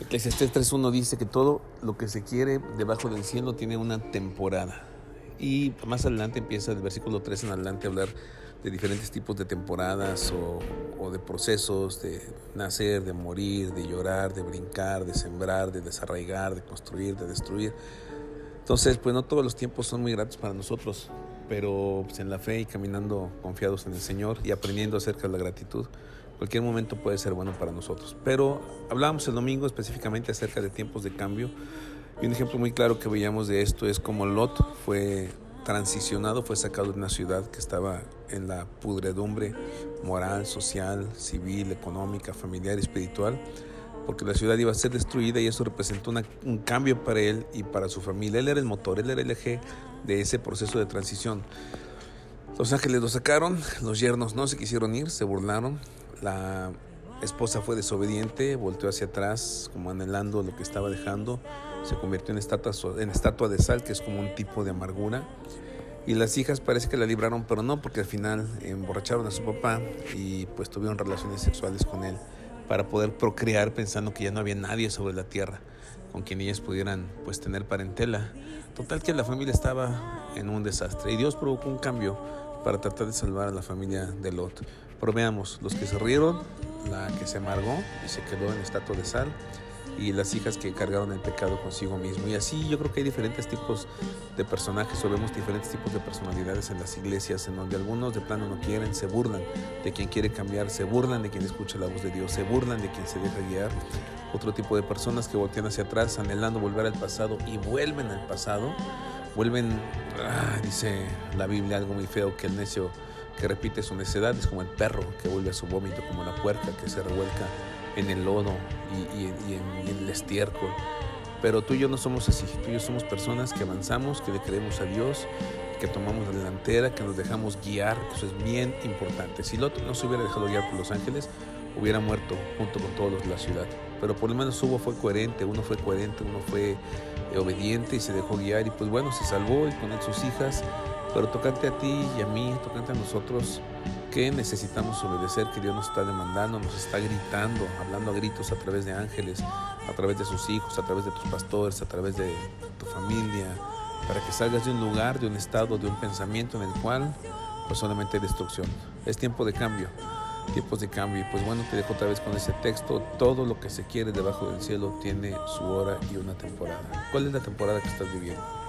Eclesiastés 3.1 dice que todo lo que se quiere debajo del cielo tiene una temporada. Y más adelante empieza el versículo 3 en adelante a hablar de diferentes tipos de temporadas o, de procesos, de nacer, de morir, de llorar, de brincar, de sembrar, de desarraigar, de construir, de destruir. Entonces, pues no todos los tiempos son muy gratos para nosotros, pero pues, en la fe y caminando confiados en el Señor y aprendiendo acerca de la gratitud, cualquier momento puede ser bueno para nosotros. Pero hablábamos el domingo específicamente acerca de tiempos de cambio y un ejemplo muy claro que veíamos de esto es como Lot fue transicionado, fue sacado de una ciudad que estaba en la pudredumbre moral, social, civil, económica, familiar espiritual, porque la ciudad iba a ser destruida y eso representó un cambio para él y para su familia. Él era el motor, él era el eje de ese proceso de transición. Los ángeles lo sacaron, los yernos no se quisieron ir, se burlaron, la esposa fue desobediente, volteó hacia atrás como anhelando lo que estaba dejando, se convirtió en estatua, en estatua de sal, que es como un tipo de amargura. Y las hijas parece que la libraron, pero no, porque al final emborracharon a su papá y pues tuvieron relaciones sexuales con él para poder procrear pensando que ya no había nadie sobre la tierra con quien ellas pudieran pues tener parentela. Total que la familia estaba en un desastre y Dios provocó un cambio para tratar de salvar a la familia de Lot. Pero veamos, los que se rieron, la que se amargó y se quedó en estatua de sal, y las hijas que cargaron el pecado consigo mismo. Y así yo creo que hay diferentes tipos de personajes o vemos diferentes tipos de personalidades en las iglesias, en donde algunos de plano no quieren, se burlan de quien quiere cambiar, se burlan de quien escucha la voz de Dios, se burlan de quien se deja guiar. Otro tipo de personas que voltean hacia atrás anhelando volver al pasado y vuelven al pasado, vuelven, ah, dice la Biblia algo muy feo, que el necio que repite su necedad es como el perro que vuelve a su vómito, como la puerca que se revuelca en el lodo y, en, el estiércol. Pero tú y yo no somos así, tú y yo somos personas que avanzamos, que le creemos a Dios, que tomamos la delantera, que nos dejamos guiar, eso es bien importante. Si Lot no se hubiera dejado guiar por los ángeles, hubiera muerto junto con todos los de la ciudad. Pero por lo menos Hugo fue coherente, uno fue coherente, uno fue obediente y se dejó guiar y pues bueno, se salvó y con él sus hijas pero tocante a ti y a mí, tocante a nosotros, que necesitamos obedecer, que Dios nos está demandando, nos está gritando, hablando a gritos a través de ángeles, a través de sus hijos, a través de tus pastores, a través de tu familia, para que salgas de un lugar, de un estado, de un pensamiento en el cual pues solamente hay destrucción. Es tiempo de cambio, tiempos de cambio. Y pues bueno, te dejo otra vez con ese texto. Todo lo que se quiere debajo del cielo tiene su hora y una temporada. ¿Cuál es la temporada que estás viviendo?